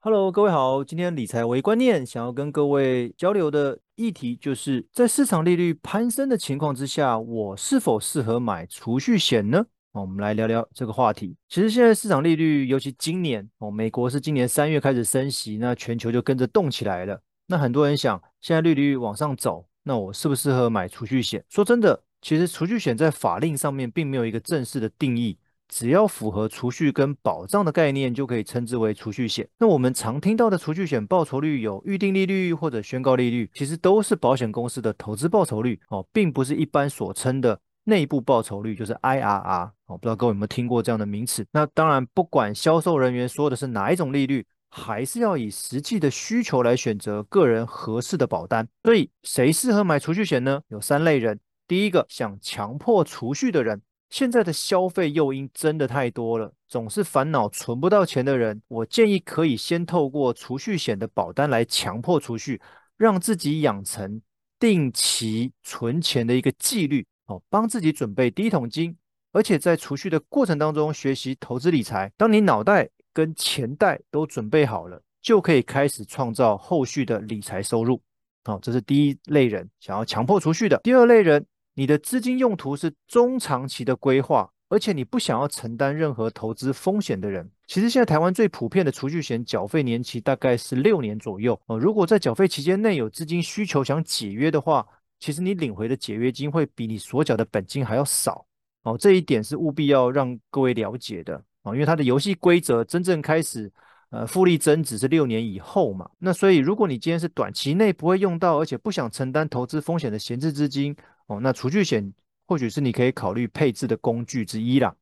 Hello，各位好，今天理财为观念想要跟各位交流的议题，就是在市场利率攀升的情况之下，我是否适合买储蓄险呢？我们来聊聊这个话题。其实现在市场利率，尤其今年哦，美国是今年三月开始升息，那全球就跟着动起来了。那很多人想，现在利率往上走，那我适不适合买储蓄险？说真的，其实储蓄险在法令上面并没有一个正式的定义。只要符合储蓄跟保障的概念，就可以称之为储蓄险。那我们常听到的储蓄险报酬率有预定利率或者宣告利率，其实都是保险公司的投资报酬率哦，并不是一般所称的内部报酬率，就是 IRR 哦。不知道各位有没有听过这样的名词？那当然，不管销售人员说的是哪一种利率，还是要以实际的需求来选择个人合适的保单。所以，谁适合买储蓄险呢？有三类人：第一个，想强迫储蓄的人。现在的消费诱因真的太多了，总是烦恼存不到钱的人，我建议可以先透过储蓄险的保单来强迫储蓄，让自己养成定期存钱的一个纪律，哦，帮自己准备第一桶金，而且在储蓄的过程当中学习投资理财。当你脑袋跟钱袋都准备好了，就可以开始创造后续的理财收入。好，这是第一类人想要强迫储蓄的。第二类人。你的资金用途是中长期的规划，而且你不想要承担任何投资风险的人，其实现在台湾最普遍的储蓄险缴费年期大概是六年左右哦。如果在缴费期间内有资金需求想解约的话，其实你领回的解约金会比你所缴的本金还要少哦。这一点是务必要让各位了解的哦，因为它的游戏规则真正开始呃复利增值是六年以后嘛。那所以如果你今天是短期内不会用到，而且不想承担投资风险的闲置资金。哦，那储蓄险或许是你可以考虑配置的工具之一啦。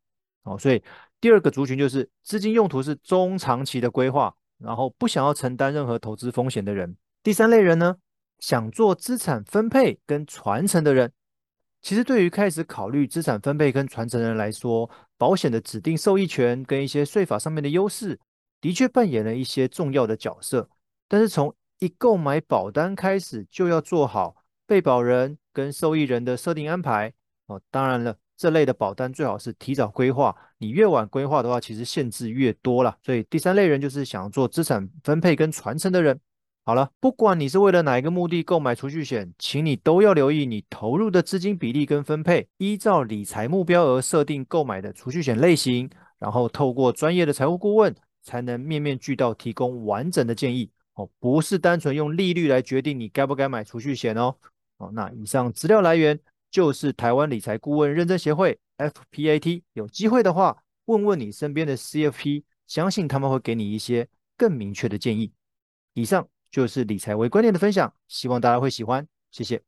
哦，所以第二个族群就是资金用途是中长期的规划，然后不想要承担任何投资风险的人。第三类人呢，想做资产分配跟传承的人。其实对于开始考虑资产分配跟传承的人来说，保险的指定受益权跟一些税法上面的优势，的确扮演了一些重要的角色。但是从一购买保单开始，就要做好被保人跟受益人的设定安排哦，当然了，这类的保单最好是提早规划。你越晚规划的话，其实限制越多了。所以第三类人就是想做资产分配跟传承的人。好了，不管你是为了哪一个目的购买储蓄险，请你都要留意你投入的资金比例跟分配，依照理财目标而设定购买的储蓄险类型，然后透过专业的财务顾问，才能面面俱到提供完整的建议哦，不是单纯用利率来决定你该不该买储蓄险哦。哦，那以上资料来源就是台湾理财顾问认证协会 （FPAT）。有机会的话，问问你身边的 CFP，相信他们会给你一些更明确的建议。以上就是理财为观念的分享，希望大家会喜欢，谢谢。